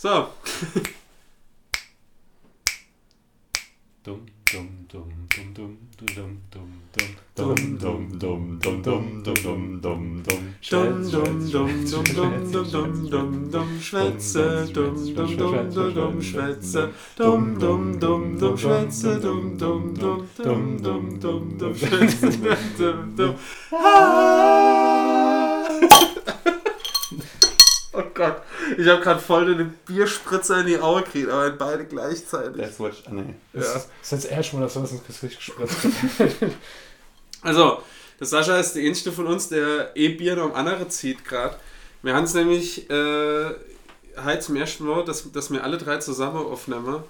So. Dum, dum, dum, dum, dum, dum, dum, dum, dum, dum, dum, dum, dum, dum, dum, dum, dum. Dum, dum, dum, dum, dum, dum, dum, dum, dum, Schwätze, dum, dum, dum, dum, dum, Schwätze, dum, dum, dum, dum, Schwätze, dum, dum, dum, dum, dum, dum, dum, Schwätze, dum, dum, dum. Ah! Oh Gott, ich habe gerade voll eine Bierspritzer in die Augen gekriegt, aber in beide gleichzeitig. That's what, ah, nee. Ja. Das ist jetzt eher schon mal das was ins Gesicht gespritzt. Also, der Sascha ist der einzige von uns, der eh Bier noch am andere zieht gerade. Wir haben es nämlich äh, heute zum ersten Mal, dass, dass wir alle drei zusammen aufnehmen.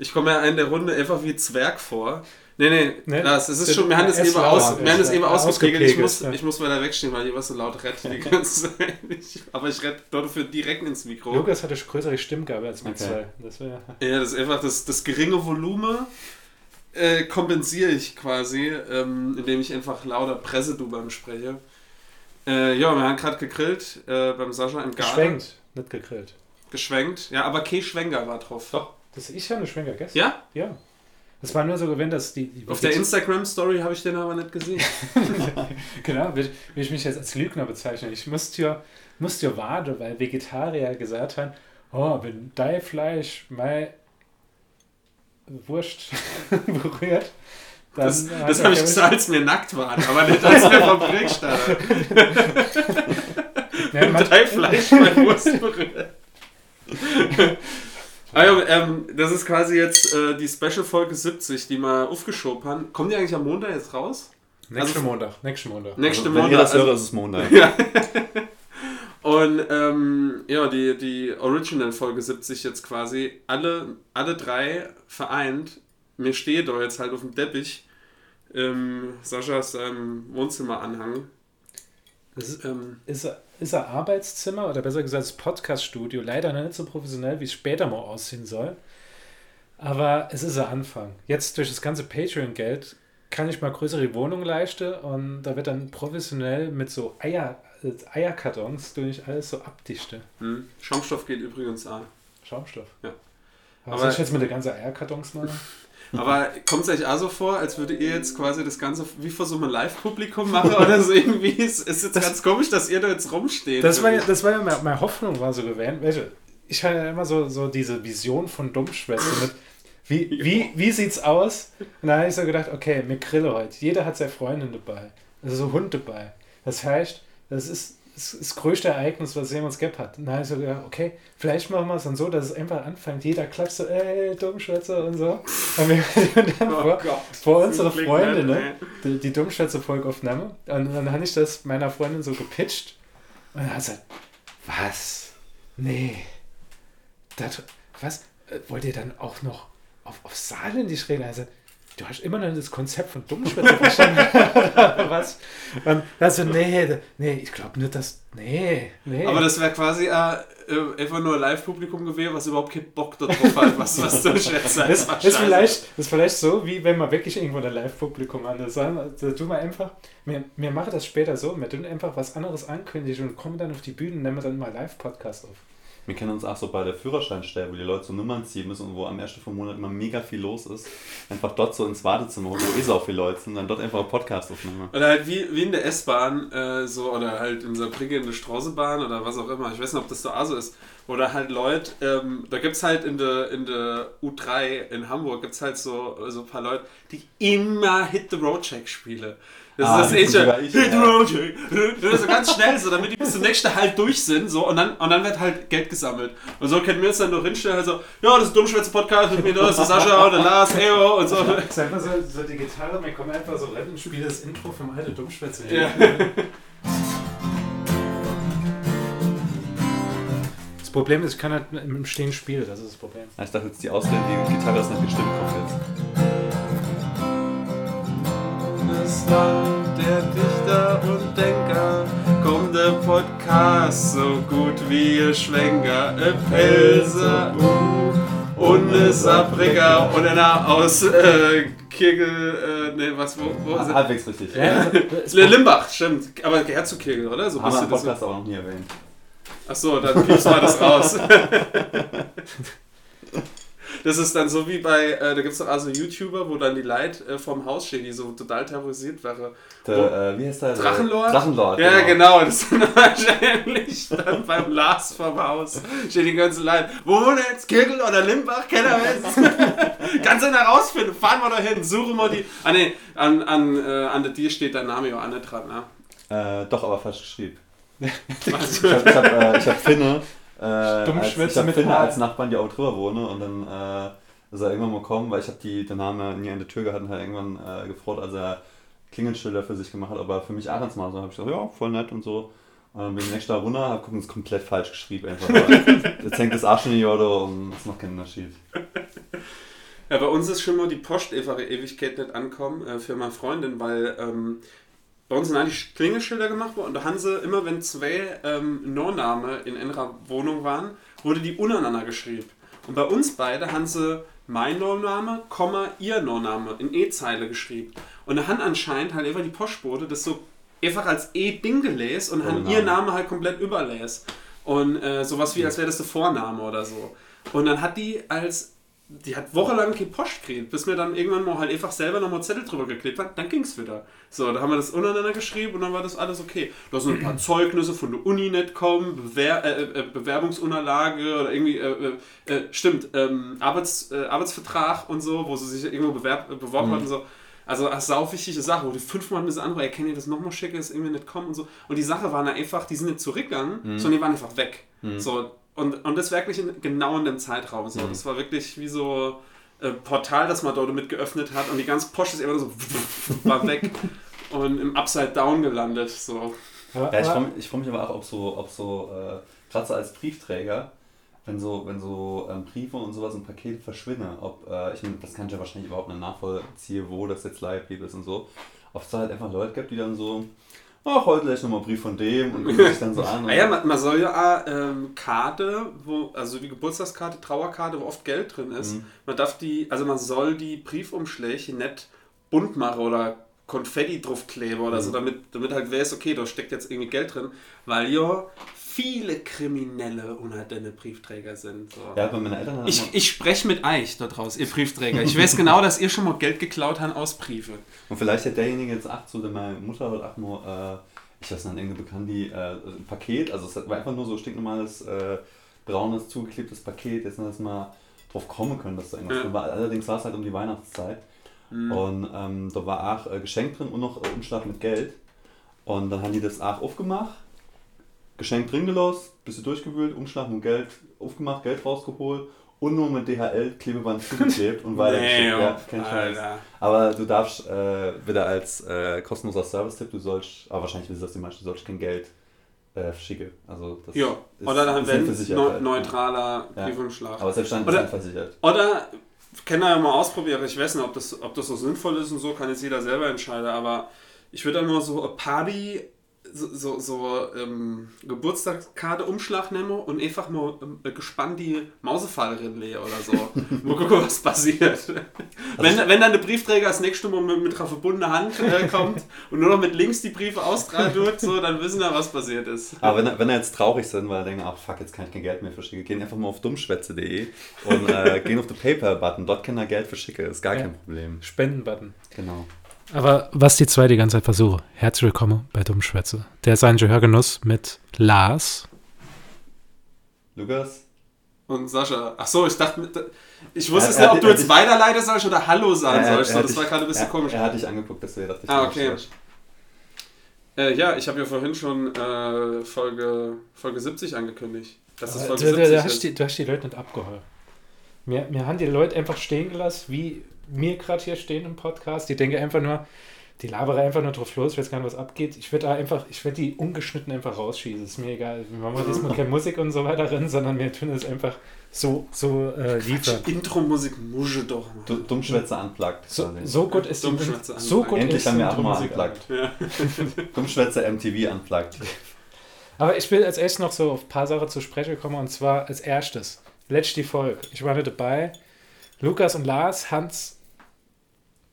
Ich komme ja in der Runde einfach wie Zwerg vor. Nee, nee, Nee, Lars, es ist schon, wir haben das ist eben, aus, wir haben ist das eben ausgepegelt. Ich muss, ja. ich muss weiter wegstehen, weil ich was so laut rette die ganze Zeit. Aber ich rette dafür direkt ins Mikro. Lukas hatte größere Stimmgabe als wir Okay. zwei. Das wäre. Ja, das ist einfach das, das geringe Volumen äh, kompensiere ich quasi, ähm, indem ich einfach lauter Presse du beim spreche. Äh, ja, wir haben gerade gegrillt äh, beim Sascha im Garten. Geschwenkt, nicht gegrillt. Geschwenkt. Ja, aber kein Schwenker war drauf. Doch, das ich habe eine Schwenker gegessen. Ja? Ja. Das war nur so gewinnt, dass die. die Auf der Instagram-Story habe ich den aber nicht gesehen. Genau, will, will ich mich jetzt als Lügner bezeichnen. Ich musste ja, musste ja warten, weil Vegetarier gesagt haben, oh, wenn dein Fleisch mein Wurst berührt, dann... Das, das habe ich gesagt, als wir nackt waren, aber nicht als wir vom Krieg standen. Ja, Drei Fleisch bei Wurst berührt. Also, ähm, das ist quasi jetzt äh, die Special-Folge 70, die wir aufgeschoben haben. Kommt die eigentlich am Montag jetzt raus? Nächsten Also- Montag, nächsten Montag. Nächste Also, wenn ihr Montag. das Also, hört, ist es Montag. ja. Und ähm, ja, die, die Original-Folge 70 jetzt quasi. Alle, alle drei vereint. Mir steht da jetzt halt auf dem Teppich. Ähm, Saschas ähm, Wohnzimmeranhang. Das ist, Ähm, ist, er- ist ein Arbeitszimmer oder besser gesagt das Podcast-Studio. Leider noch nicht so professionell, wie es später mal aussehen soll. Aber es ist ein Anfang. Jetzt durch das ganze Patreon-Geld kann ich mal größere Wohnungen leisten und da wird dann professionell mit so Eier, Eierkartons durch alles so abdichte. hm. Schaumstoff geht übrigens an. Schaumstoff. Ja. Aber Aber- soll ich jetzt mit der ganzen Eierkartons machen? Aber kommt es euch auch so vor, als würdet ihr jetzt quasi das Ganze wie vor so einem Live-Publikum machen oder so irgendwie? Es ist jetzt ganz komisch, dass ihr da jetzt rumsteht. Das war ja, das war ja meine, meine Hoffnung, war so. Welche? Ich hatte ja immer so, so diese Vision von Dummschwester mit, wie, wie, wie sieht's aus? Und da habe ich so gedacht, okay, wir grillen heute. Jeder hat seine Freundin dabei. Also so Hund dabei. Das heißt, das ist das, das größte Ereignis, was jemals gehabt hat. Und da habe ich so gedacht, okay, vielleicht machen wir es dann so, dass es einfach anfängt. Jeder klatscht so, ey, Dummschwätzer und so. Und wir und dann Oh vor, Gott. vor Freundin, nett, ne? die, die Dummschwätzer-Folge aufnahme. Und dann habe ich das meiner Freundin so gepitcht. Und dann hat sie gesagt, was? Nee. Das, was? Äh, Wollt ihr dann auch noch auf, auf Saarländisch reden? Also, du hast immer noch das Konzept von Dummschwätzer verstanden. was? Und also, nee, nee, ich glaube nicht, dass. Nee, nee. Aber das wäre quasi äh, äh, einfach nur ein Live-Publikum gewesen, was überhaupt keinen Bock darauf hat, was, was du schätzt. Das ist vielleicht, das ist vielleicht so, wie wenn man wirklich irgendwo ein Live-Publikum an ist. Da tun wir einfach, wir, wir machen das später so, wir tun einfach was anderes ankündigen und kommen dann auf die Bühne und nehmen dann mal Live-Podcast auf. Wir kennen uns auch so bei der Führerscheinstelle, wo die Leute so Nummern ziehen müssen und wo am ersten vom Monat immer mega viel los ist. Einfach dort so ins Wartezimmer, wo eh so viele Leute sind, dann dort einfach einen Podcast aufnehmen. Oder halt wie, wie in der S-Bahn, äh, so, oder halt in Saarbrücken in der Straßenbahn oder was auch immer. Ich weiß nicht, ob das so auch so ist. Oder halt Leute, ähm, da gibt es halt in der in der U3 in Hamburg, gibt es halt so, so ein paar Leute, die immer Hit the Road Check spielen. Das Ah, ist das das eh schon, ja. So ganz schnell, so, damit die bis zum nächsten Halt durch sind. So, und, dann, und dann wird halt Geld gesammelt. Und so können wir uns dann noch hinstellen, also, ja, das ist Dummschwätze-Podcast mit mir, das ist Sascha und der Lars, Eyo und so. Das ist einfach so, so die Gitarre, wir kommen einfach so rein und spielen das Intro vom alten Dummschwätze. Ja. Das Problem ist, ich kann halt im Stehen spielen, das ist das Problem. Ich dachte jetzt, die die Gitarre ist nicht gestimmt, kommt jetzt. Land der Dichter und Denker kommt der Podcast so gut wie ihr Schwenker, ein Pelzer uh, und ein Saarbrücker und einer aus äh, Kirgel, äh, ne, was, wo, wo ist er? Halbwegs richtig. Ja, Limbach, stimmt, aber gehört zu Kirgel, oder? So Haben wir im das. Podcast aber noch nie erwähnt. Achso, dann piepst mal das raus. Das ist dann so wie bei, äh, da gibt es doch also YouTuber, wo dann die Leute äh, vorm Haus stehen, die so total terrorisiert wären. Der, äh, wie heißt der? Drachenlord? Drachenlord. Ja, genau, das ist dann wahrscheinlich dann beim Lars vorm Haus. Stehen die ganzen Leute. Wo wohnt er jetzt? Kirkel oder Limbach? Keiner weiß. Kannst du denn herausfinden? Fahren wir da hin, suchen wir die. Ah ne, an, an, äh, an der Tier steht dein Name ja auch nicht dran, ne? Äh, doch, aber falsch geschrieben. Ich habe hab, äh, ich hab Finne, äh, als, ich Dummschwätze hab mit Finne als Nachbarn, die auch drüber wohnen und dann äh, ist er irgendwann mal gekommen, weil ich habe den Namen nie an der Tür gehabt und hat irgendwann äh, gefreut, als er Klingelschilder für sich gemacht hat, aber für mich Ahrens mal so, habe ich gesagt, ja, voll nett und so. Und dann bin ich nächstes Mal runter, hab gucken, ist komplett falsch geschrieben einfach. Jetzt hängt das Arsch in die Jodo und ist noch kein Unterschied. Ja, bei uns ist schon mal die Post einfach Ewigkeit nicht ankommen äh, für meine Freundin, weil ähm, bei uns sind eigentlich Klingelschilder gemacht worden und da haben sie immer, wenn zwei ähm, No-Name in einer Wohnung waren, wurde die untereinander geschrieben. Und bei uns beide haben sie mein No-Name, Komma, ihr No-Name in E-Zeile geschrieben. Und da haben anscheinend halt einfach die Postbote das so einfach als E-Ding gelesen und haben Ohne ihr Name. Name halt komplett überlesen. Und äh, sowas wie, als wäre das der Vorname oder so. Und dann hat die als die hat wochenlang keine Post gekriegt, bis mir dann irgendwann mal halt einfach selber nochmal Zettel drüber geklebt hat, dann ging's wieder. So, da haben wir das untereinander geschrieben und dann war das alles okay. Da sind ein paar Zeugnisse von der Uni nicht kommen, Bewer äh, äh, Bewerbungsunterlage oder irgendwie, äh, äh, äh, stimmt, ähm, Arbeits, äh, Arbeitsvertrag und so, wo sie sich irgendwo bewerb, äh, beworben Mhm. hat und so. Also eine sau wichtige Sache, wo die fünfmal müssen andere, ey, kann ihr das nochmal schicken, ist irgendwie nicht kommen und so. Und die Sache war dann einfach, die sind nicht zurückgegangen, Mhm. sondern die waren einfach weg. So, und, und das wirklich in, genau in dem Zeitraum. So. Mhm. Das war wirklich wie so äh, Portal, das man dort mit geöffnet hat und die ganze Post ist immer so war weg und im Upside Down gelandet. So. Ja, ich freue mich, ich freu mich aber auch, ob so, ob so äh, gerade so als Briefträger, wenn so, wenn so ähm, Briefe und sowas und Pakete verschwinden, ob, äh, ich meine, das kann ich ja wahrscheinlich überhaupt nicht nachvollziehen, wo das jetzt Leihbrief ist und so, ob es da halt einfach Leute gibt, die dann so, ach, heute ich nochmal einen Brief von dem und sich dann so an. Und Ah man, man soll ja auch, ähm, Karte, wo, also die Geburtstagskarte, Trauerkarte, wo oft Geld drin ist, Mhm. man darf die, also man soll die Briefumschläge nicht bunt machen oder Konfetti draufkleben oder so, Mhm. damit, damit halt weiß, okay, da steckt jetzt irgendwie Geld drin, weil ja viele Kriminelle unter deine Briefträger sind. So. ja, bei meinen Eltern haben Ich, ich spreche mit euch da draußen, ihr Briefträger. Ich weiß genau, dass ihr schon mal Geld geklaut habt aus Briefe. Und vielleicht hat derjenige jetzt acht, so, der meine Mutter hat acht nur, äh, ich weiß nicht, irgendwie bekannt, die äh, ein Paket, also es war einfach nur so stinknormales, äh, braunes, zugeklebtes Paket, jetzt dass mal drauf kommen können, dass da irgendwas Ja. drin war. Allerdings war es halt um die Weihnachtszeit. Mhm. Und ähm, da war auch äh, Geschenk drin und noch äh, Umschlag mit Geld. Und dann haben die das auch aufgemacht, Geschenk drin gelassen, bisschen durchgewühlt, Umschlag mit Geld aufgemacht, Geld rausgeholt und nur mit DHL-Klebeband zugeklebt und weitergeschickt. Nee, ja, kein Scheiß. Aber du darfst äh, wieder als äh, kostenloser Service-Tipp, du sollst, aber wahrscheinlich wissen das die meisten, du sollst kein Geld äh, schicken. Also das Ja, ist- oder dann ist wenn halt, neutraler Ja. Briefumschlag. Aber selbst dann ist Oder- nicht versichert. Oder, kann er ja mal ausprobieren, ich weiß nicht, ob das, ob das so sinnvoll ist und so, kann jetzt jeder selber entscheiden, aber ich würde dann mal so eine Party, so, so, so ähm, Geburtstagskarte Umschlag nehmen und einfach mal ähm, gespannt die Mausefalle reinlegen oder so. mal gucken, was passiert. wenn, wenn dann der Briefträger das nächste Mal mit, mit einer verbundenen Hand äh, kommt und nur noch mit links die Briefe austragen tut, so, dann wissen wir, was passiert ist. Aber wenn, wenn er jetzt traurig sind, weil er denkt, ach fuck, jetzt kann ich kein Geld mehr verschicken, gehen einfach mal auf dummschwätze.de und äh, gehen auf den PayPal-Button. Dort kann er Geld verschicken, ist gar Ja. kein Problem. Spendenbutton. Genau. Aber was die zwei die ganze Zeit versuchen, herzlich willkommen bei Dummschwätze. Der ist ein Gehörgenuss mit Lars. Lukas? Und Sascha, ach so, ich dachte, ich wusste es nicht, ob du jetzt weiterleiten sollst oder Hallo sagen Er- sollst. er So, das war gerade ein bisschen komisch. Er hat dich angeguckt, deswegen dachte ich, Ah, du okay. Äh, ja, ich habe ja vorhin schon äh, Folge, Folge 70 angekündigt. Das ist Du, Folge du, 70 du, hast ist. die, du hast die Leute nicht abgeholt. Mir, mir haben die Leute einfach stehen gelassen, wie mir gerade hier stehen im Podcast. Die denken einfach nur, die labere einfach nur drauf los, ich weiß gar nicht, was abgeht. Ich werde da einfach, ich werde die ungeschnitten einfach rausschießen. Ist mir egal. Wir machen diesmal keine Musik und so weiter drin, sondern wir tun es einfach so, so äh, liefern. Intro-Musik musche doch. Du, Dummschwätze unplugged. So, so gut ist die, so gut Endlich ist haben die wir auch mal Intro-Musik unplugged. Ja. Dummschwätze MTV unplugged. Aber ich will als erstes noch so auf ein paar Sachen zu sprechen kommen und zwar als erstes. Letzte Folge. Ich war nicht dabei. Lukas und Lars, Hans,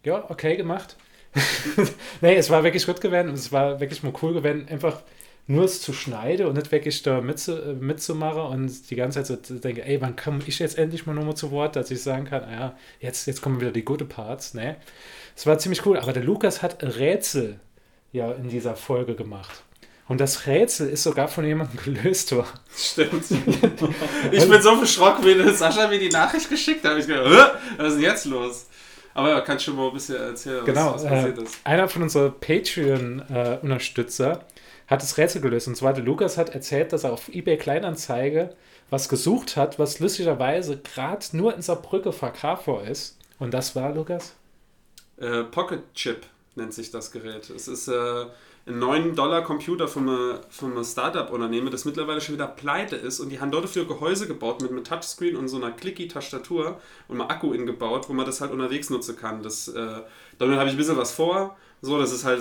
ja, okay gemacht. nee, es war wirklich gut gewesen und es war wirklich mal cool gewesen, einfach nur es zu schneiden und nicht wirklich da mitzu, äh, mitzumachen und die ganze Zeit so denke, ey, wann komme ich jetzt endlich mal nochmal zu Wort, dass ich sagen kann, ja, jetzt, jetzt kommen wieder die gute Parts, ne? Es war ziemlich cool, aber der Lukas hat Rätsel ja in dieser Folge gemacht. Und das Rätsel ist sogar von jemandem gelöst worden. Stimmt. Ich bin so verschrocken, wie Sascha mir die Nachricht geschickt hat. Ich gedacht, "Hä? was ist denn jetzt los? Aber ja, kannst schon mal ein bisschen erzählen, was, Genau, was äh, passiert ist. einer von unseren Patreon-Unterstützer hat das Rätsel gelöst. Und zwar der Lukas hat erzählt, dass er auf eBay Kleinanzeige was gesucht hat, was lustigerweise gerade nur in Saarbrücke verkaufbar ist. Und das war, Lukas? Äh, Pocket Chip nennt sich das Gerät. Es ist äh, ein 9-Dollar-Computer von einem, einem Startup-Unternehmen, das mittlerweile schon wieder pleite ist. Und die haben dort dafür Gehäuse gebaut mit einem Touchscreen und so einer Clicky-Tastatur und einem Akku ingebaut, wo man das halt unterwegs nutzen kann. Das, äh, damit habe ich ein bisschen was vor. So, das ist halt,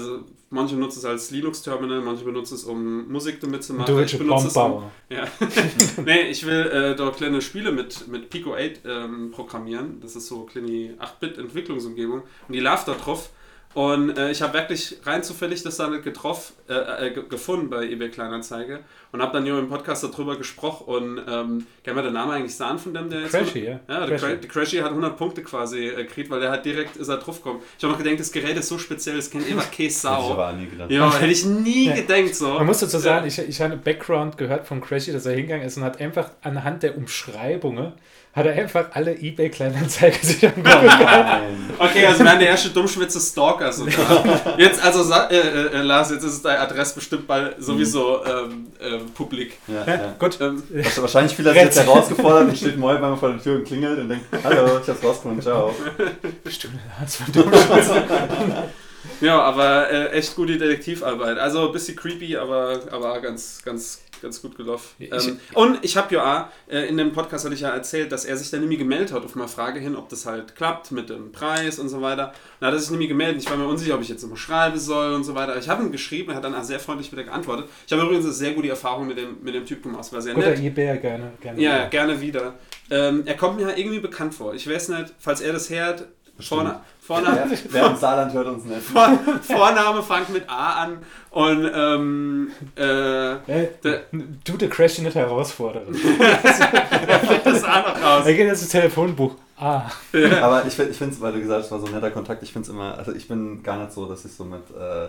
manche benutzen es als Linux-Terminal, manche benutzen es, um Musik damit zu machen. Du willst Ich benutze es, um, ja. nee, ich will äh, da kleine Spiele mit, mit Pico 8 ähm, programmieren. Das ist so eine kleine 8-Bit-Entwicklungsumgebung. Und die läuft da drauf. Und äh, ich habe wirklich rein zufällig das dann getroffen, äh, äh, ge- gefunden bei eBay Kleinanzeige und habe dann hier im Podcast darüber gesprochen und ähm, kann man den Namen eigentlich sagen von dem, der jetzt... Crashy, ja. Ja, der Crashy. Der Crashy hat 100 Punkte quasi äh, gekriegt, weil der hat direkt ist er drauf gekommen. Ich habe noch gedacht, das Gerät ist so speziell, das kennt immer keine Hätte ich Sau. aber nie gedacht. Ja, hätte ich nie Ja. gedacht so. Man muss dazu sagen, ich, ich habe einen Background gehört von Crashy, dass er hingegangen ist und hat einfach anhand der Umschreibungen, hat er einfach alle eBay Kleinanzeigen sich angeguckt. Nein. Okay, also wir haben der erste Dummschwitze Stalker sogar. Jetzt, also äh, äh, äh, Lars, jetzt ist deine Adresse bestimmt bald sowieso ähm, ähm, publik. Ja, Ja, gut. Ähm, Wahrscheinlich viele hat jetzt herausgefordert und steht morgen beim vor der Tür und klingelt und denkt, hallo, ich hab's rausgefunden, ciao. Stimmt, Hans von Dummschwitz. ja, aber äh, echt gute Detektivarbeit. Also ein bisschen creepy, aber, aber ganz, ganz, ganz gut gelaufen. Ich- Ähm, und ich habe ja auch, äh, in dem Podcast hatte ich ja erzählt, dass er sich dann nämlich gemeldet hat auf meine Frage hin, ob das halt klappt mit dem Preis und so weiter. Hat er sich nämlich gemeldet. Ich war mir unsicher, ob ich jetzt immer schreiben soll und so weiter. Ich habe ihm geschrieben, er hat dann auch sehr freundlich wieder geantwortet. Ich habe übrigens eine sehr gute Erfahrung mit dem, mit dem Typ gemacht. War sehr Guter nett. eBay, gerne. gerne Ja, gerne wieder. Ähm, er kommt mir halt irgendwie bekannt vor. Ich weiß nicht, falls er das hört, vorne, vorne, Wer, wer im Saarland hört uns nicht. vor, Vorname fängt mit A an und ähm, äh, Der- du, der Crashy nicht herausfordern. das A noch raus. Er geht jetzt ins Telefonbuch. Ah, Aber ich, find- ich finde es, weil du gesagt hast, es war so ein netter Kontakt, ich finde es immer, also ich bin gar nicht so, dass ich so mit äh,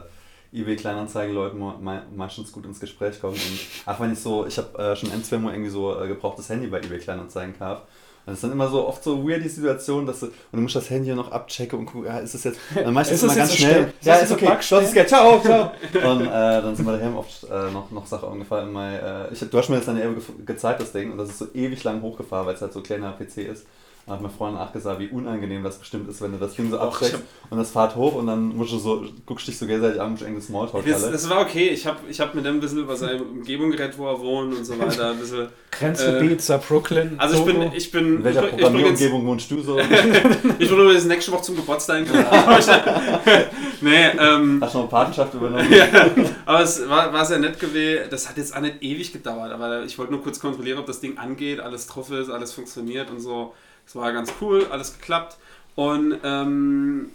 eBay Kleinanzeigen-Leuten me- me- meistens gut ins Gespräch komme. Und auch wenn ich so, ich habe äh, schon ein, zwei Mal irgendwie so äh, gebrauchtes Handy bei eBay Kleinanzeigen gehabt. Es ist dann immer so oft so weird die Situation, dass du, und du musst das Handy noch abchecken und gucken, ja, ist es jetzt, dann mach ich das Ist immer ganz schnell. Ist Ja, das ist jetzt okay, hast es gehört, ciao, ciao. Und äh, dann sind wir daheim oft äh, noch, noch Sachen umgefallen. Mein, äh, ich, du hast mir jetzt eine Ewig gezeigt, das Ding, und das ist so ewig lang hochgefahren, weil es halt so ein kleiner PC ist. Da hat meine Freundin auch gesagt, wie unangenehm das bestimmt ist, wenn du das Ding so absteckst hab- und das fährt hoch und dann musst du so, guckst dich so gegenseitig an, musst irgendein Smalltalk Das, das war okay. Ich habe ich hab mit dem ein bisschen über seine Umgebung geredet, wo er wohnt und so weiter. Ein bisschen, Grenzgebiet, äh, Brooklyn. also ich bin, ich bin, In welcher Programmierumgebung wohnst du so? ich bin übrigens nächste Woche zum Geburtstag. nee, ähm, Hast du noch eine Patenschaft übernommen? ja, aber es war, war sehr nett gewesen. Das hat jetzt auch nicht ewig gedauert, aber ich wollte nur kurz kontrollieren, ob das Ding angeht, alles drauf ist, alles funktioniert und so. Es war ganz cool, alles geklappt. Und ähm,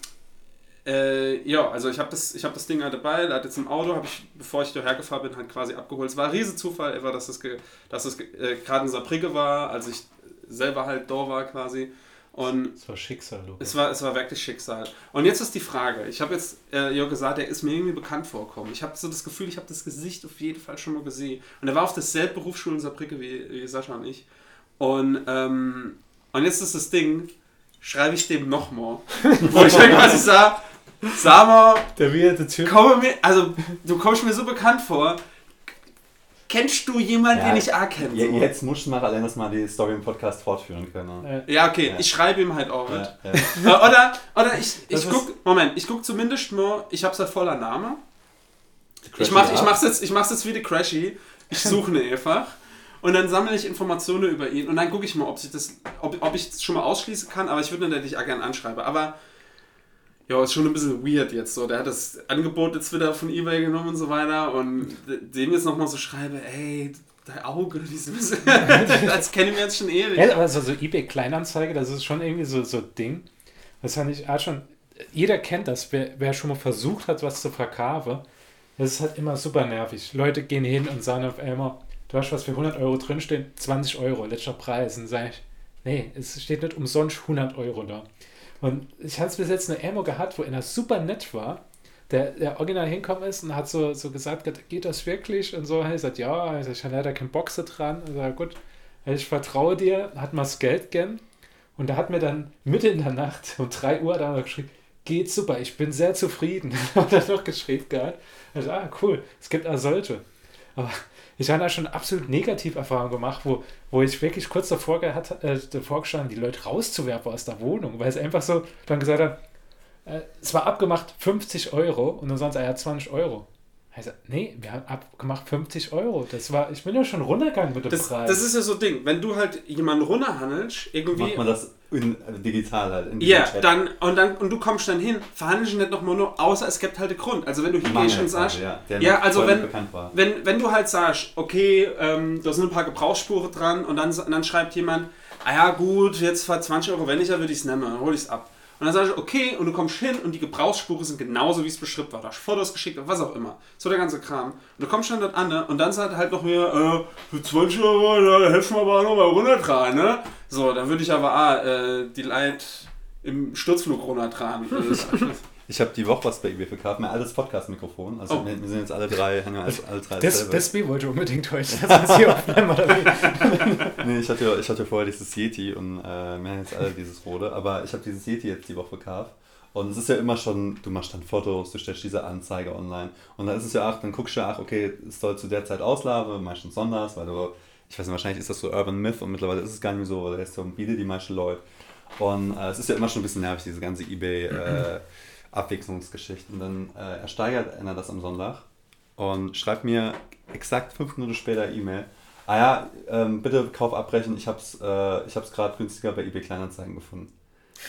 äh, ja, also ich habe das, ich hab das Ding halt dabei, er hat jetzt im Auto, habe ich, bevor ich hierher gefahren bin, halt quasi abgeholt. Es war ein Riesenzufall, ever, dass es, dass es äh, gerade in Saarbrücke war, als ich selber halt da war quasi. Und Das war Schicksal, Lukas. es war, es war wirklich Schicksal. Und jetzt ist die Frage. Ich habe jetzt äh, ja gesagt, er ist mir irgendwie bekannt vorgekommen. Ich habe so das Gefühl, ich habe das Gesicht auf jeden Fall schon mal gesehen. Und er war auf derselben Berufsschule in Saarbrücke wie, wie Sascha und ich. Und, ähm, und jetzt ist das Ding, schreibe ich dem nochmal. Wo ich dann quasi sage, sag mal, Der weirde Typ. komme mir, also du kommst mir so bekannt vor. Kennst du jemanden, Ja, den ich auch kenne? Ja, so? jetzt musst du mal allein das mal die Story im Podcast fortführen können. Äh, Ja, okay, Ja. ich schreibe ihm halt auch mit. Ja, ja. Äh, Oder, oder ich, ich guck, Moment, ich guck zumindest mal, ich hab's halt voller Name. Ich, mach, ich, mach's jetzt, ich mach's jetzt wie die Crashy. Ich suche ihn einfach. Und dann sammle ich Informationen über ihn und dann gucke ich mal, ob ich das, ob, ob ich das schon mal ausschließen kann, aber ich würde natürlich auch gerne anschreiben. Aber ja, ist schon ein bisschen weird jetzt so. Der hat das Angebot jetzt wieder von Ebay genommen und so weiter und dem jetzt nochmal so schreibe, ey, dein Auge, dieses, als kennen wir jetzt schon ewig. Ja, aber so, so eBay Kleinanzeige, das ist schon irgendwie so so Ding. Das fand ich auch schon. Jeder kennt das, wer, wer schon mal versucht hat, was zu verkaufen. Das ist halt immer super nervig. Leute gehen hin und sagen auf einmal, du hast was für 100 Euro drinstehen, 20 Euro, letzter Preis. Und sage ich, nee, es steht nicht umsonst 100 Euro da. Und ich hatte bis jetzt eine Ammo gehabt, wo einer super nett war, der, der original hinkommen ist und hat so, so gesagt, geht das wirklich? Und so, er sagt, ja, ich habe leider keinen Boxer dran. Und sage, gut, ich vertraue dir, hat mal das Geld gern. Und da hat mir dann mitten in der Nacht um 3 Uhr da geschrieben, geht super, ich bin sehr zufrieden. hat er noch geschrieben gehabt. Also, ah, cool, es gibt auch solche. Aber ich habe da schon absolut Negativerfahrungen gemacht, wo, wo ich wirklich kurz davor, gehabt, äh, davor die Leute rauszuwerfen aus der Wohnung, weil es einfach so dann gesagt hat, äh, es war abgemacht 50 Euro und dann sonst er hat 20 Euro. Also, nee, wir haben abgemacht 50 Euro. Das war, ich bin ja schon runtergegangen mit dem das, Preis. Das ist ja so ein Ding. Wenn du halt jemanden runterhandelst, irgendwie. Macht man das in, also digital halt. In ja, Chat. dann und, dann und du kommst dann hin, verhandelst nicht nochmal nur, außer es gibt halt einen Grund. Also wenn du hingehst und sagst, ja, ja also wenn, wenn, wenn du halt sagst, okay, ähm, da sind ein paar Gebrauchsspuren dran und dann, dann schreibt jemand, ah ja gut, jetzt für 20 Euro weniger würde ich es nehmen, dann hole ich es ab. Und dann sage ich, okay, und du kommst hin und die Gebrauchsspuren sind genauso, wie es beschrieben war. Da hast Fotos geschickt, was auch immer. So der ganze Kram. Und du kommst dann dort an ne? und dann sagt halt noch mir, äh, für 20 Euro, da helfen wir aber noch mal runtertragen, ne? So, dann würde ich aber, ah, äh, die Leute im Sturzflug runtertragen. Ich habe die Woche was bei eBay verkauft, mein altes Podcast-Mikrofon. Also oh. wir, wir, sind jetzt alle drei, haben alle, alle drei Das, das B wollte unbedingt heute. Das hier aufnehmen, oder wie? nee, ich hatte, ich hatte vorher dieses Yeti und äh, wir haben jetzt alle dieses Rode, aber ich habe dieses Yeti jetzt die Woche verkauft. Und es ist ja immer schon, du machst dann Fotos, du stellst diese Anzeige online. Und dann ist es ja auch, dann guckst du ja auch, okay, es soll zu der Zeit auslaufen, meistens sonntags, weil du, ich weiß nicht, wahrscheinlich ist das so Urban Myth und mittlerweile ist es gar nicht mehr so, weil der ist so bietet die meisten Leute. Und äh, es ist ja immer schon ein bisschen nervig, diese ganze Ebay. Äh, Abwechslungsgeschichten. Dann äh, ersteigert einer das am Sonntag und schreibt mir exakt fünf Minuten später E-Mail. Ah ja, ähm, bitte Kauf abbrechen, ich hab's, äh, ich hab's gerade günstiger bei eBay Kleinanzeigen gefunden.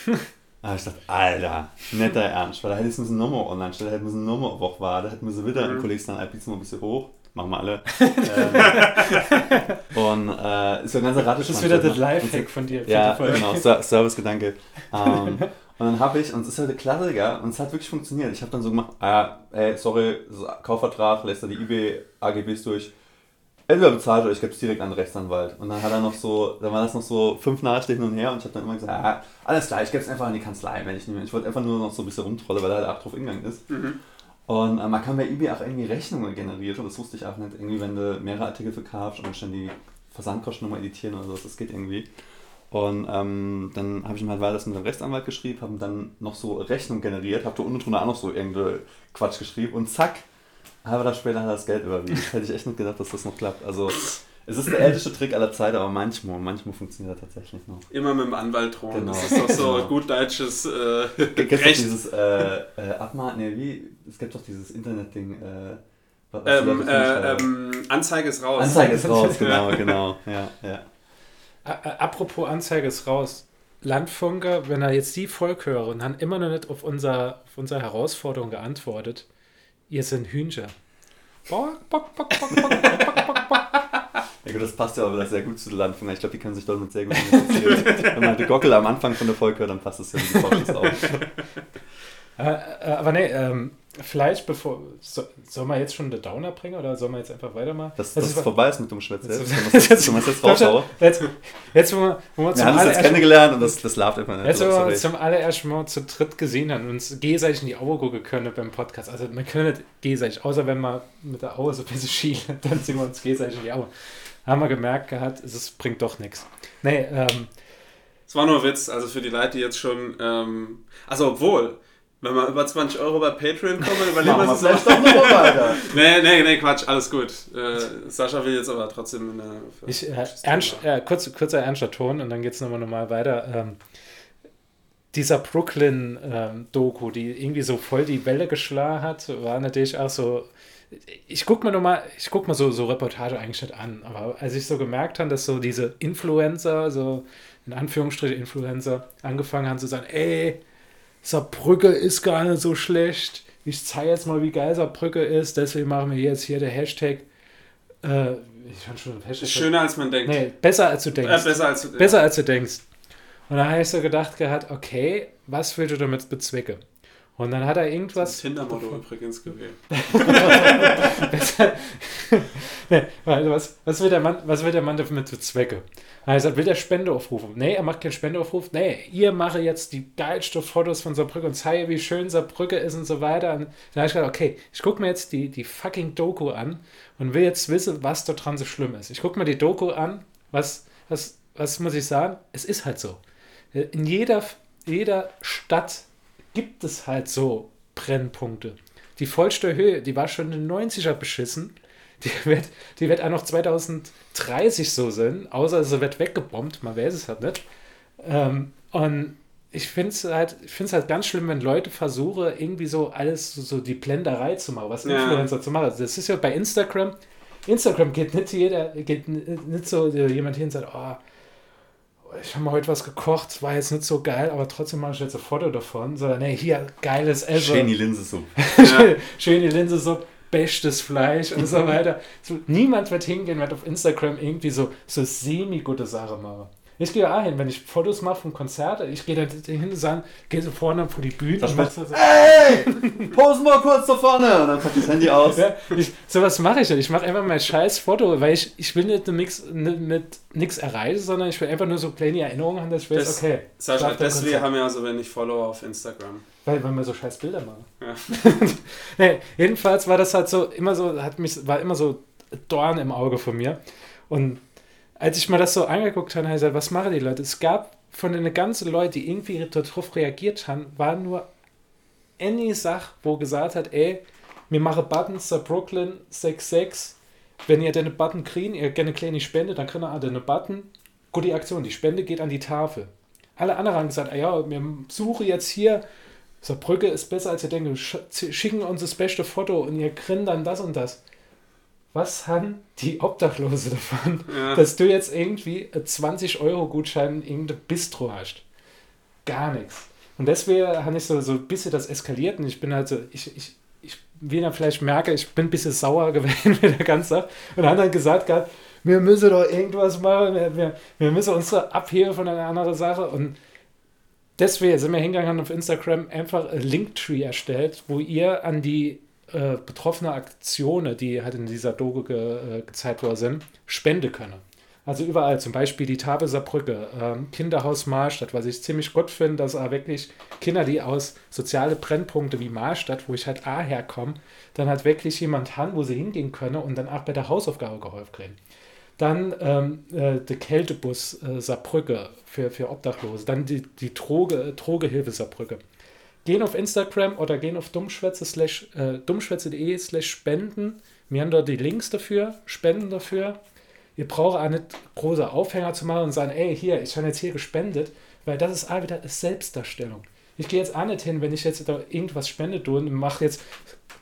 Ah, ich dachte, Alter, netter Ernst, weil da hätte ich eine Nummer online stellen, da hätten wir eine Nummer Woche war, da hätten wir so wieder mhm. im Kollegen dann ein bisschen ein hoch. Machen wir alle. ähm, und äh, ist so ein ganzer Rattenschwanz. Das ist wieder das Lifehack von dir. Ja, genau, Servicegedanke. Ähm, und dann habe ich, und es ist ja der Klassiker, und es hat wirklich funktioniert. Ich habe dann so gemacht, ah, ey, sorry, Kaufvertrag, lässt er die eBay AGBs durch. Entweder bezahlt oder ich gebe es direkt an den Rechtsanwalt. Und dann hat er noch so, dann war das noch so fünf Nachrichten hin und her und ich habe dann immer gesagt, ah, alles klar, ich gebe es einfach an die Kanzlei, wenn ich nicht mehr. Ich wollte einfach nur noch so ein bisschen rumtrollen, weil er halt auch drauf hingegangen ist. Mhm. Und äh, man kann bei eBay auch irgendwie Rechnungen generieren, und das wusste ich auch nicht, irgendwie, wenn du mehrere Artikel verkaufst und dann die Versandkosten nochmal editieren oder so, das geht irgendwie. Und ähm, dann habe ich ihm halt weiter mit dem Rechtsanwalt geschrieben, habe dann noch so Rechnung generiert, habe da unten drunter auch noch so irgendeine Quatsch geschrieben und zack, halber Tag später hat er das Geld überwiesen. Hätte ich echt nicht gedacht, dass das noch klappt. Also es ist der älteste Trick aller Zeiten, aber manchmal, manchmal funktioniert er tatsächlich noch. Immer mit dem Anwalt drohen. Genau. Das ist doch so genau. gut deutsches äh, Recht. dieses äh, äh, Abmachen, nee, wie, es gibt doch dieses Internet-Ding, äh, ähm, äh, ähm, Anzeige ist raus. Anzeige ist raus, genau, genau. Ja, ja. Apropos Anzeige ist raus. Landfunker, wenn er jetzt die Volk höre und haben immer noch nicht auf, unser, auf unsere Herausforderung geantwortet, ihr sind Hühner. Bock, bock, bock, bock, bock, bock, bock, bock. Ja gut, das passt ja aber sehr gut zu den Landfunker. Ich glaube, die können sich damit sehr gut identifizieren. wenn man die Gockel am Anfang von der Folge hört, dann passt das ja Porsches auch. Äh, äh, aber nee, ähm, vielleicht bevor. So, soll man jetzt schon den Downer bringen oder soll man jetzt einfach weitermachen? Dass das, das ist vorbei ist mit dem Schwätze. Jetzt, jetzt, jetzt, jetzt raushauen. Jetzt, jetzt, wo wir, wo wir, wir haben uns jetzt kennengelernt und das, das läuft einfach nicht. Jetzt, wo wir uns zum allerersten Mal zu dritt gesehen haben und uns gegenseitig in die Augen gucken können beim Podcast. Also, man kann nicht gegenseitig, außer wenn man mit der Auge so ein bisschen schielen, dann sehen wir uns gegenseitig in die Augen. Haben wir gemerkt gehabt, es bringt doch nichts. Nee, ähm. Es war nur Witz, also für die Leute, die jetzt schon. Ähm, also, obwohl. Wenn wir über 20 Euro bei Patreon kommen, überlegen wir es vielleicht doch noch weiter. nee, nee, nee, Quatsch, alles gut. Äh, Sascha will jetzt aber trotzdem eine. Ich, äh, ernst, äh, kurz, kurzer ernster Ton und dann geht es nochmal normal weiter. Ähm, dieser Brooklyn-Doku, ähm, die irgendwie so voll die Welle geschlagen hat, war natürlich auch so. Ich gucke mir nochmal, ich guck mal so, so Reportage eigentlich nicht an, aber als ich so gemerkt habe, dass so diese Influencer, so in Anführungsstrichen Influencer, angefangen haben zu sagen, ey, Saarbrücke ist gar nicht so schlecht. Ich zeige jetzt mal, wie geil Saarbrücke ist. Deswegen machen wir jetzt hier der Hashtag. Äh, ich fand schon Hashtag. Schöner als man denkt. Nee, besser als du denkst. Äh, besser als du, besser als du denkst. Und da habe ich so gedacht gehabt, okay, was willst du damit bezwecken? Und dann hat er irgendwas. Das Tinder-Motto übrigens gewählt. nee, also was, was, will der Mann, was will der Mann damit zu Zwecke? Er hat gesagt, will der Spende aufrufen? Nee, er macht keinen Spendeaufruf. Nee, ihr mache jetzt die geilsten Fotos von Saarbrücke und zeige, wie schön Saarbrücke ist und so weiter. Und dann habe ich gesagt, okay, ich gucke mir jetzt die, die fucking Doku an und will jetzt wissen, was da dran so schlimm ist. Ich gucke mir die Doku an, was, was, was muss ich sagen? Es ist halt so. In jeder, jeder Stadt gibt es halt so Brennpunkte. Die vollste Höhe, die war schon in den 90er beschissen. Die wird, die wird auch noch 2030 so sein, außer sie wird weggebombt, man weiß es halt nicht. Ähm, und ich finde es halt, halt ganz schlimm, wenn Leute versuchen, irgendwie so alles, so, so die Blenderei zu machen, was Ja. Influencer zu machen. Das ist ja bei Instagram. Instagram geht nicht jeder, geht nicht so jemand hin und sagt, oh, ich habe mal heute was gekocht, war jetzt nicht so geil, aber trotzdem mache ich jetzt ein Foto davon, sondern nee, hier, geiles Essen. Schöne Linse so. Ja. Schöne Linse, so bestes Fleisch und so weiter. So, niemand wird hingehen, wird auf Instagram irgendwie so, so semi-gute Sachen machen. Ich gehe auch hin, wenn ich Fotos mache von Konzerten, ich gehe da hin und sage, gehe so vorne vor die Bühne Das und mach so, so, Ey! Posen mal kurz da vorne! Und dann packt das Handy aus. ja, ich, sowas mache ich nicht. Ich mache einfach mein scheiß Foto, weil ich, ich will nicht nichts nicht, nix erreichen, sondern ich will einfach nur so kleine Erinnerungen haben, dass ich weiß, Das- okay. Sascha, deswegen Konzert. haben wir ja so wenig Follower auf Instagram. Weil, weil wir so scheiß Bilder machen. Ja. nee, jedenfalls war das halt so immer so, hat mich, war immer so Dorn im Auge von mir. Und als ich mir das so angeguckt habe, habe ich gesagt, was machen die Leute? Es gab von den ganzen Leuten, die irgendwie darauf reagiert haben, war nur eine Sache, wo gesagt hat, ey, wir machen Buttons der Brooklyn 66. Wenn ihr den Button kriegt, ihr gerne eine kleine Spende, dann kriegt ihr auch den Button. Gute Aktion, die Spende geht an die Tafel. Alle anderen haben gesagt, ja, wir suchen jetzt hier, Saarbrücke ist besser als ihr denkt, Sch- schicken uns das beste Foto und ihr kriegt dann das und das. Was haben die Obdachlose davon, Ja. dass du jetzt irgendwie einen 20-Euro-Gutschein in irgendein Bistro hast? Gar nichts. Und deswegen habe ich so, so ein bisschen das eskaliert und ich bin halt so, ich, ich, ich, wie ihr vielleicht merke, ich bin ein bisschen sauer gewesen mit der ganzen Sache und haben dann gesagt gehabt, wir müssen doch irgendwas machen, wir, wir, wir müssen uns da abheben von einer anderen Sache und deswegen sind wir hingegangen und auf Instagram einfach ein Linktree erstellt, wo ihr an die äh, betroffene Aktionen, die halt in dieser Doku ge, äh, gezeigt worden sind, spende können. Also überall, zum Beispiel die Tafel Saarbrücke, ähm, Kinderhaus Marstadt, was ich ziemlich gut finde, dass auch wirklich Kinder, die aus soziale Brennpunkte wie Marstadt, wo ich halt A herkomme, dann halt wirklich jemand haben, wo sie hingehen können und dann auch bei der Hausaufgabe geholfen kriegen. Dann ähm, äh, der Kältebus äh, Saarbrücke für, für Obdachlose. Dann die, die Droge, Drogehilfe Saarbrücke. Gehen auf Instagram oder gehen auf äh, dummschwätze.de slash spenden. Wir haben dort die Links dafür, Spenden dafür. Ihr braucht auch nicht große Aufhänger zu machen und sagen, ey, hier, ich habe jetzt hier gespendet, weil das ist auch wieder Selbstdarstellung. Ich gehe jetzt auch nicht hin, wenn ich jetzt da irgendwas spende und mache jetzt,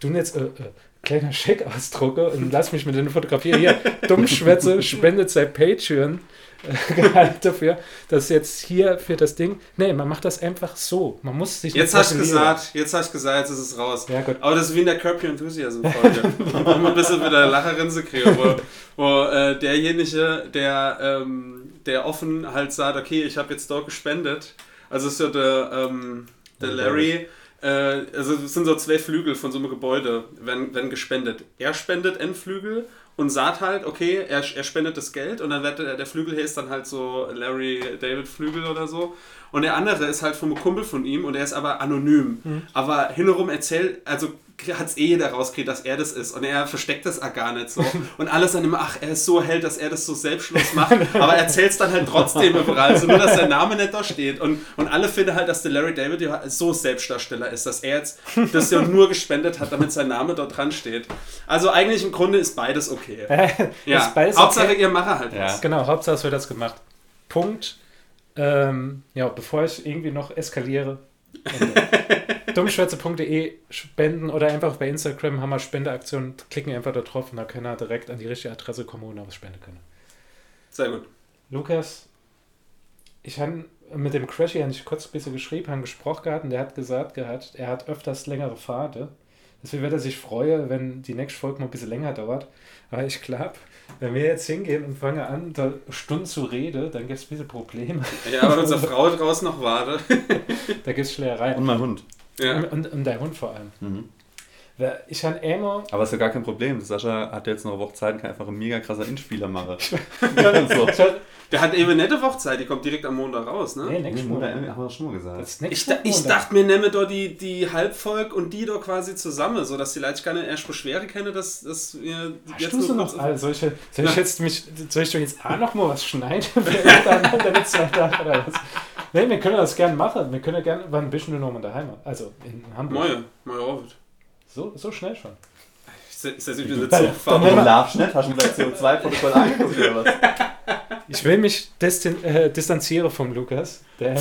du jetzt äh, äh, kleiner Scheck ausdrucke und lass mich mit den fotografieren. Hier, Dummschwätze spendet sein Patreon äh, Gehalt dafür, dass jetzt hier für das Ding. Nee, man macht das einfach so. Man muss sich Jetzt nicht hast du gesagt, jetzt hast du gesagt, jetzt ist es raus. Ja, gut. Aber das ist wie in der Curb Your Enthusiasm Folge. um ein bisschen wieder Lacherrinse kriegen, wo, wo äh, derjenige, der, ähm, der offen halt sagt, okay, ich habe jetzt dort gespendet. Also ist ja der, ähm, der Larry, also es sind so zwei Flügel von so einem Gebäude, werden, werden gespendet. Er spendet einen Flügel und sagt halt, okay, er, er spendet das Geld und dann wird der, der Flügel heißt dann halt so Larry David Flügel oder so. Und der andere ist halt vom Kumpel von ihm und er ist aber anonym. Aber hinherum erzählt, also hat es eh jeder rausgekriegt, dass er das ist. Und er versteckt das auch gar nicht so. Und alles an ihm, ach, er ist so hell, dass er das so selbstlos macht. Aber er erzählt es dann halt trotzdem überall. Also nur, dass sein Name nicht da steht. Und, und alle finden halt, dass der Larry David ja so Selbstdarsteller ist, dass er jetzt das ja nur gespendet hat, damit sein Name dort dran steht. Also eigentlich im Grunde ist beides okay. Ja, ist beides Hauptsache okay. ihr mache halt Ja. was. Genau, Hauptsache es wird das gemacht. Punkt. Ähm, ja, bevor ich irgendwie noch eskaliere. Dummschwätze.de spenden oder einfach bei Instagram haben wir Spendeaktionen. Klicken einfach da drauf und dann können wir direkt an die richtige Adresse kommen und was spenden können. Sehr gut. Lukas, ich habe mit dem Crashy habe ich kurz ein bisschen geschrieben, haben gesprochen gehabt und der hat gesagt gehabt, er hat öfters längere Fahrten. Deswegen wird er sich freuen, wenn die nächste Folge mal ein bisschen länger dauert. Aber ich glaube, wenn wir jetzt hingehen und fangen an, da Stunden zu reden, dann gibt es ein bisschen Probleme. Ja, aber unsere Frau draußen noch warte. Da gibt es Schlägereien. Und mein Hund. Ja. Und, und, und dein Hund vor allem. Mhm. Ich habe immer. Aber ist ja gar kein Problem. Sascha hat jetzt noch eine Woche Zeit und kann einfach ein mega krasser Inspieler machen. so. Der hat eben nette Wochzeit, die kommt direkt am Montag raus, ne? Nee, nächsten Monat. haben wir schon mal gesagt. Das Ich, da, ich Montag. dachte mir, nehme doch die, die Halbvolk und die doch quasi zusammen, sodass die Leute keine erst Beschwerde kennen, dass, dass wir Hast du so kurz- noch alle? Soll ich, soll ich jetzt mich, soll ich doch jetzt auch noch mal was schneiden? Hintereinander mit zwei oder was? Nee, wir können das gerne machen. Wir können ja gerne, wann bist du noch mal daheim? Also in Hamburg. Moje, Moje Orbit. So, so schnell schon. Mich wieder Dann- so fahren. nehmen Du darfst nicht, hast du gleich CO2-Protokoll angeguckt oder was? Ich will mich äh, distanzieren vom Lukas, der,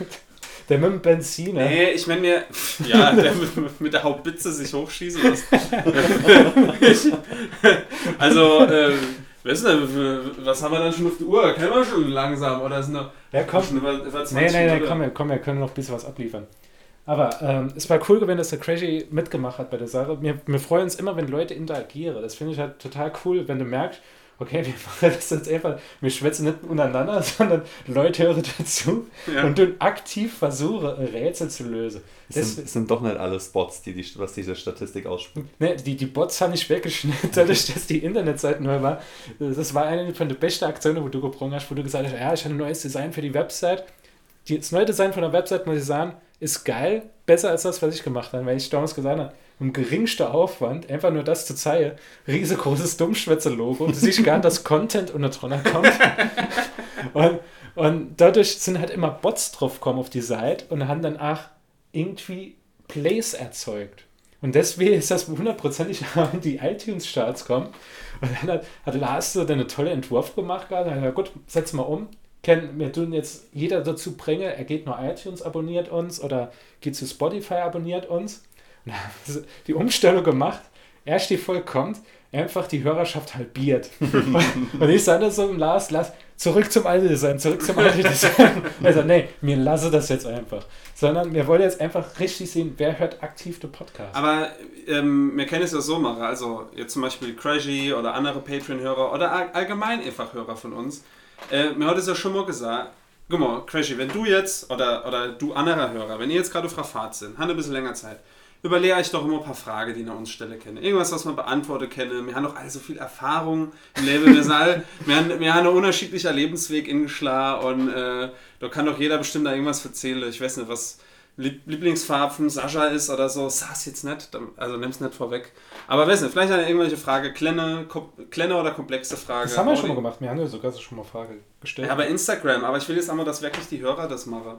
der mit dem Benziner. Nee, ich meine mir, ja, der mit, mit der Hauptbitze sich hochschießen lässt. Also, äh, weißt du, was haben wir dann schon auf der Uhr? Kennen wir schon langsam oder sind noch Ja, komm. schon über, über 20 Nee, nee, nee, komm, wir, komm, wir können noch ein bisschen was abliefern. Aber ähm, es war cool gewesen, dass der Crazy mitgemacht hat bei der Sache. Wir, wir freuen uns immer, wenn Leute interagieren. Das finde ich halt total cool, wenn du merkst, okay, wir machen das jetzt einfach, wir schwätzen nicht untereinander, sondern Leute hören dazu Ja. und du aktiv versuche, Rätsel zu lösen. Es Das, sind, es sind doch nicht alle Spots, die, die was diese Statistik ausspuckt. ne, die, die Bots haben nicht weggeschnitten, dadurch, dass die Internetseite neu war. Das war eine von den besten Aktionen, wo du gebrochen hast, wo du gesagt hast, ja, ich habe ein neues Design für die Website. Die- Das neue Design von der Website, muss ich sagen, ist geil, besser als das, was ich gemacht habe, weil ich damals gesagt habe, um geringster Aufwand, einfach nur das zu zeigen, riesengroßes Dummschwätze-Logo, du siehst gar nicht, dass Content unter drunter kommt. und, und dadurch sind halt immer Bots drauf gekommen auf die Seite und haben dann auch irgendwie Plays erzeugt. Und deswegen ist das hundertprozentig in die iTunes-Charts kommen. Und dann hat, hat Lars so einen tollen Entwurf gemacht. Dann hat er gesagt, gut, setz mal um. Ken, wir tun jetzt jeder dazu bringen, er geht nur iTunes, abonniert uns oder geht zu Spotify, abonniert uns. Und dann haben die Umstellung gemacht. Erst die Folge kommt, einfach die Hörerschaft halbiert. und ich sage das so im Lars, Lars, zurück zum alten Design, zurück zum alten Design. Also, nee, mir lasse das jetzt einfach. Sondern wir wollen jetzt einfach richtig sehen, wer hört aktiv den Podcast. Aber ähm, wir können es ja so machen, also jetzt zum Beispiel Crashy oder andere Patreon-Hörer oder all- allgemein einfach Hörer von uns. Äh, mir hat es ja schon mal gesagt, guck mal, Crashy, wenn du jetzt, oder, oder du anderer Hörer, wenn ihr jetzt gerade auf der Fahrt sind, habt ein bisschen länger Zeit, überlege ich doch immer ein paar Fragen, die ihr uns stellen können. Irgendwas, was man beantworten können. Wir haben doch alle so viel Erfahrung im Leben. Wir, sind alle, wir, haben, wir haben einen unterschiedlicher Lebensweg ingeschlagen und äh, da kann doch jeder bestimmt da irgendwas erzählen. Ich weiß nicht, was Lieblingsfarbe von Sascha ist oder so. Saß jetzt nicht, also nimm's nicht vorweg. Aber weiß nicht, vielleicht hat er irgendwelche Frage, kleine, kleine oder komplexe Frage. Das haben wir schon mal gemacht. Wir haben ja sogar so schon mal Frage gestellt. Ja, bei Instagram, aber ich will jetzt einmal, dass wirklich die Hörer das machen.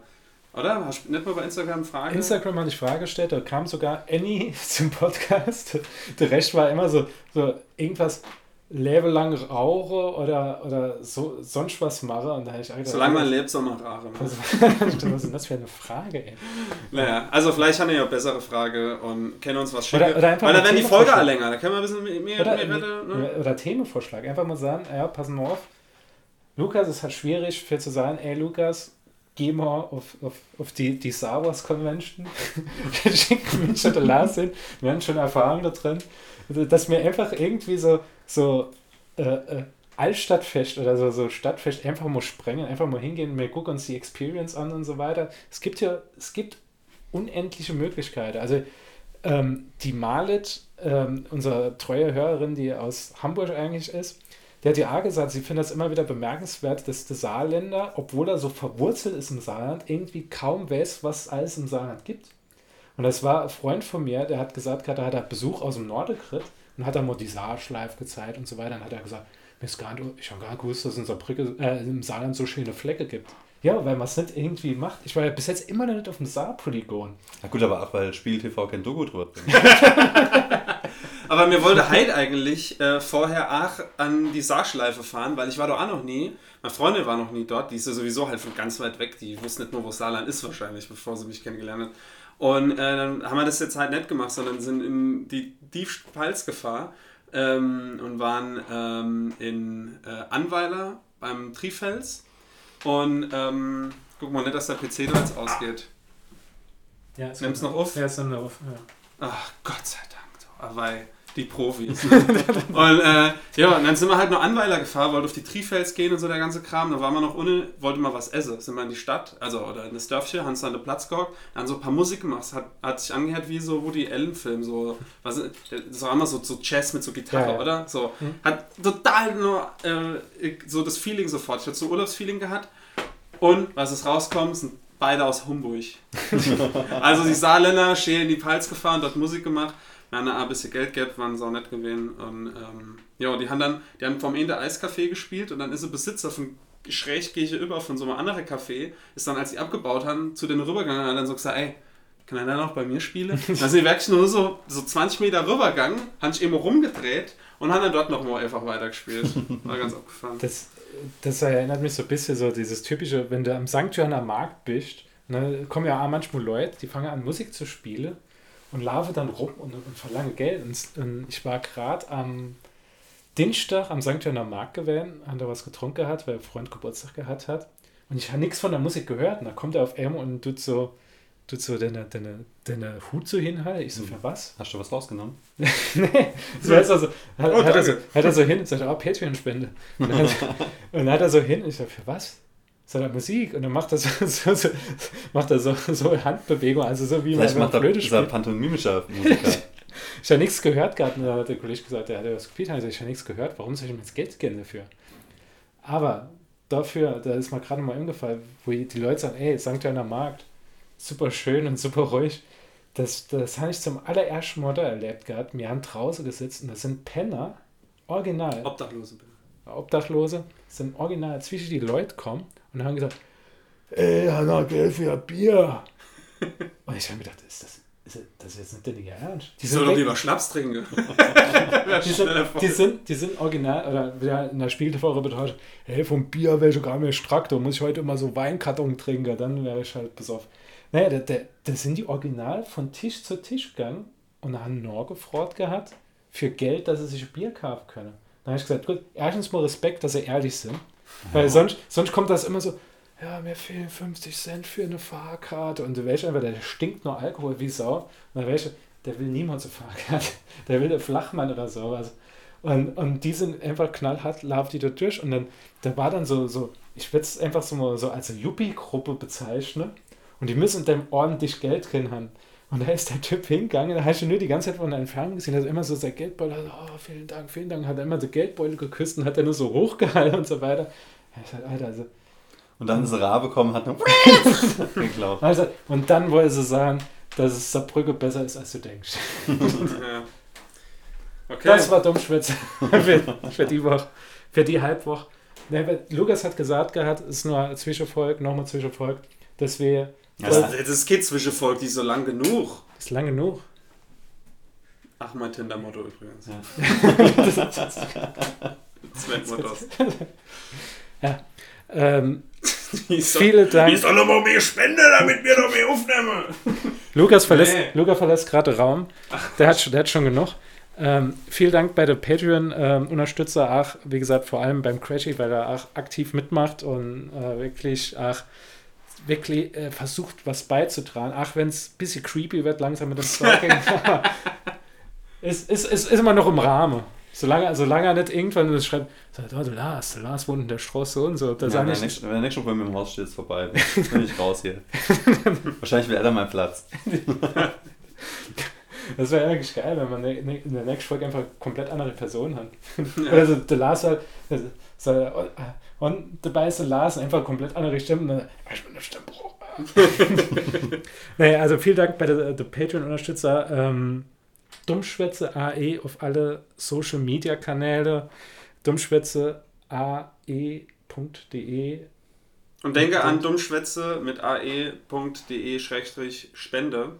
Oder? Hast du nicht mal bei Instagram Frage? Instagram hatte ich Frage gestellt, da kam sogar Annie zum Podcast. Der Rest war immer so, so irgendwas lebelang rauche oder, oder so, sonst was mache. Und da ich gedacht, Solange man lebt, soll man rare. was, was ist denn das für eine Frage, ey? Naja, also vielleicht haben wir ja eine bessere Frage und kennen uns was schicken. Oder- oder einfach Weil da mal werden die Folge länger. Da können wir ein bisschen mehr, Oder, mehr ne? oder Themenvorschlag. Einfach mal sagen, ja, passen wir auf. Lukas, es ist halt schwierig für zu sagen, ey Lukas, geh mal auf, auf, auf die, die Star Wars Convention. Schicken mich oder Lars hin. Wir haben schon Erfahrung da drin. Also, Dass wir einfach irgendwie so, so äh, äh, Altstadtfest oder so, so Stadtfest einfach mal sprengen, einfach mal hingehen, wir gucken uns die Experience an und so weiter. Es gibt ja, es gibt unendliche Möglichkeiten. Also ähm, die Malet, ähm, unsere treue Hörerin, die aus Hamburg eigentlich ist, der hat ja auch gesagt, sie findet das immer wieder bemerkenswert, dass der Saarländer, obwohl er so verwurzelt ist im Saarland, irgendwie kaum weiß, was es alles im Saarland gibt. Und das war ein Freund von mir, der hat gesagt, gerade hat er Besuch aus dem Norden gekriegt und hat dann mal die Saarschleife gezeigt und so weiter. Dann hat er gesagt, mir ist gar nicht, ich habe gar nicht gewusst, dass es in Saarbrücke, äh, im Saarland so schöne Flecke gibt. Ja, weil man es nicht irgendwie macht. Ich war ja bis jetzt immer noch nicht auf dem Saar-Polygon. Na gut, aber auch weil Spiel TV kein Doku drüber bringt. Aber mir wollte Heid eigentlich äh, vorher auch an die Saarschleife fahren, weil ich war da auch noch nie. Meine Freundin war noch nie dort. Die ist ja sowieso halt von ganz weit weg. Die wusste nicht nur, wo Saarland ist wahrscheinlich, bevor sie mich kennengelernt hat. Und äh, dann haben wir das jetzt halt nicht gemacht, sondern sind in die Diebspalz gefahren ähm, und waren ähm, in äh, Anweiler beim Trifels. Und ähm, guck mal nicht, dass der PC da jetzt ausgeht. Ja, Nimm's noch auf? Ja, es nimmt noch auf. Ja. Ach, Gott sei Dank. Aber Die Profis. und äh, ja, und dann sind wir halt noch Anweiler gefahren, wollten auf die Trifels gehen und so der ganze Kram. Da waren wir noch ohne, wollte mal was essen. Sind wir in die Stadt, also oder in das Dörfchen, haben dann den Platz gehockt, dann so ein paar Musik gemacht. Hat, hat sich angehört wie so Woody Allen-Film. So, was, das war immer so, so Jazz mit so Gitarre, Ja, ja. oder? So, hat total nur äh, so das Feeling sofort. Ich hatte so Urlaubsfeeling gehabt. Und was ist rauskommt, sind beide aus Homburg. also die Saarländer, schön in die Pfalz gefahren, dort Musik gemacht. Wir haben da ein bisschen Geld gehabt, waren sau nett gewesen. Und ähm, ja, die haben dann, die haben vom Ende Eiscafé gespielt und dann ist der Besitzer von schräg gegenüber von so einem anderen Café, ist dann, als die abgebaut haben, zu denen rübergegangen und dann so gesagt, ey, kann er dann auch bei mir spielen? Dann sind die wirklich nur so, so 20 Meter rübergegangen, haben sich immer rumgedreht und haben dann dort noch mal einfach weitergespielt. War ganz abgefahren. Das, das erinnert mich so ein bisschen so dieses typische, wenn du am St. Johanner Markt bist, ne, kommen ja auch manchmal Leute, die fangen an Musik zu spielen und laufen dann rum und, und verlangen Geld. Und, und ich war gerade am Dienstag am St. Johanner Markt gewesen, haben da was getrunken gehabt, weil ein Freund Geburtstag gehabt hat. Und ich habe nichts von der Musik gehört. Und da kommt er auf einmal und tut so, tut so deine, deine, deine Hut so hinhalten. Ich so, für was? Hast du was rausgenommen? nee, so heißt also, hat, Oh, hat, er so, hat er so hin und sagt, oh, Patreon-Spende. Und, dann- und dann hat er so hin, ich sag, für was? Er Musik und dann macht er so, so, so, macht er so, so Handbewegung, also so wie man Vielleicht man macht er dieser spielt. pantomimischer Musiker. Ich habe nichts gehört gehabt und da hat der Kollege gesagt, der hat ja was gespielt, also ich habe nichts gehört, warum soll ich mir jetzt Geld geben dafür? Aber dafür, da ist mir gerade mal eingefallen, wo die Leute sagen, ey, St. Johanner Markt, super schön und super ruhig. Das, das habe ich zum allerersten Mal da erlebt gehabt. Wir haben draußen gesetzt und das sind Penner, original, Obdachlose bin. Obdachlose, sind original zwischen die Leute kommen und haben gesagt, ey, noch Geld für ein Bier. und ich habe mir gedacht, ist das, ist das jetzt nicht der Ernst? Die Die sind soll doch lieber Schnaps trinken. die sind, die, sind, die sind original, oder wieder in der Spieltv-Reportage, hey, vom Bier wäre ich gar nicht strack, da muss ich heute immer so Weinkarton trinken, dann wäre ich halt besoffen. Naja, da, da, da sind die original von Tisch zu Tisch gegangen und haben nur gefragt gehabt für Geld, dass sie sich Bier kaufen können. Dann habe ich gesagt, gut, erstens mal Respekt, dass sie ehrlich sind, weil sonst, sonst kommt das immer so, ja, mir fehlen 50 Cent für eine Fahrkarte und du weißt einfach, der stinkt nur Alkohol wie Sau. Und du, der will niemals eine Fahrkarte, der will der Flachmann oder sowas. Und, und die sind einfach knallhart, laufen die da durch und dann, da war dann so, so ich würde es einfach so, mal so als Yuppie-Gruppe bezeichnen und die müssen dann ordentlich Geld drin haben. Und da ist der Typ hingegangen, da hast du nur die ganze Zeit von der Entfernung gesehen, hat immer so sein Geldbeutel, oh, vielen Dank, vielen Dank, hat er immer so Geldbeutel geküsst und hat er nur so hochgehalten und so weiter. Sag, Alter, also, Und dann ist er Ra bekommen, hat nur geklaut. also, und dann wollte sie sagen, dass es Saarbrücke besser ist, als du denkst. Ja. Okay. Das war Dummschwätze für, für die Woche, für die Halbwoche. Ne, Lukas hat gesagt gehabt, es ist nur ein Zwischenvolk, nochmal Zwischenvolk, dass wir, Ja, das, das geht Zwischenvolk, die ist so lang genug. ist lang genug. Ach, mein Tinder-Motto übrigens. Ja. Sven Mottos. Ähm, Die soll- Vielen Dank. Die soll aber mehr Spende, damit wir noch mehr aufnehmen. Lukas verlässt, Nee. Lukas verlässt gerade Raum. Der hat, schon- der hat schon genug. Ähm, vielen Dank bei der Patreon-Unterstützer, auch wie gesagt, vor allem beim Crashy, weil er auch aktiv mitmacht und äh, wirklich auch wirklich äh, versucht, was beizutragen. Auch wenn es ein bisschen creepy wird, langsam mit dem Stalking. es ist, ist, ist immer noch im Rahmen. Solange, solange er nicht irgendwann das schreibt, sagt, oh, du Lars, der Lars wohnt in der Straße so und so. Das Ja, ja, wenn, der nächste, wenn der nächste Mal mir im Haus steht, ist vorbei. Bin ich raus hier. Wahrscheinlich will er dann meinen Platz. Das wäre eigentlich geil, wenn man in der nächsten Folge einfach komplett andere Personen hat. Oder so, der Lars halt, so, und, und dabei ist der Lars einfach komplett andere Stimmen. Dann, ich bin der Stimmbruch. naja, also vielen Dank bei der, der Patreon-Unterstützer. Ähm, Dummschwätze AE auf alle Social Media Kanäle. Dummschwätze ae.de. Und denke an Dummschwätze mit ae.de-spende,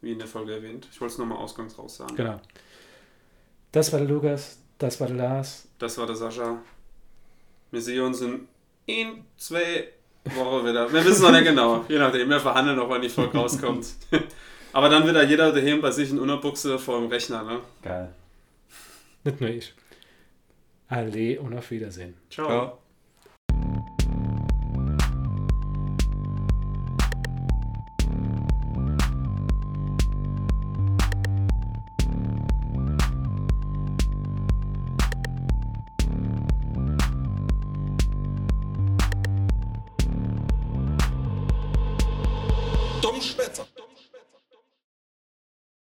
wie in der Folge erwähnt. Ich wollte es nochmal ausgangsraus sagen. Genau. Das war der Lukas, das war der Lars. Das war der Sascha. Wir sehen uns in ein, zwei Wochen wieder. Wir wissen noch nicht genau. Je nachdem, wir verhandeln noch, wann die Folge rauskommt. Aber dann wieder jeder daheim bei sich in Unterbuchse vor dem Rechner. Ne? Geil. Nicht nur ich. Alle und auf Wiedersehen. Ciao. Ciao.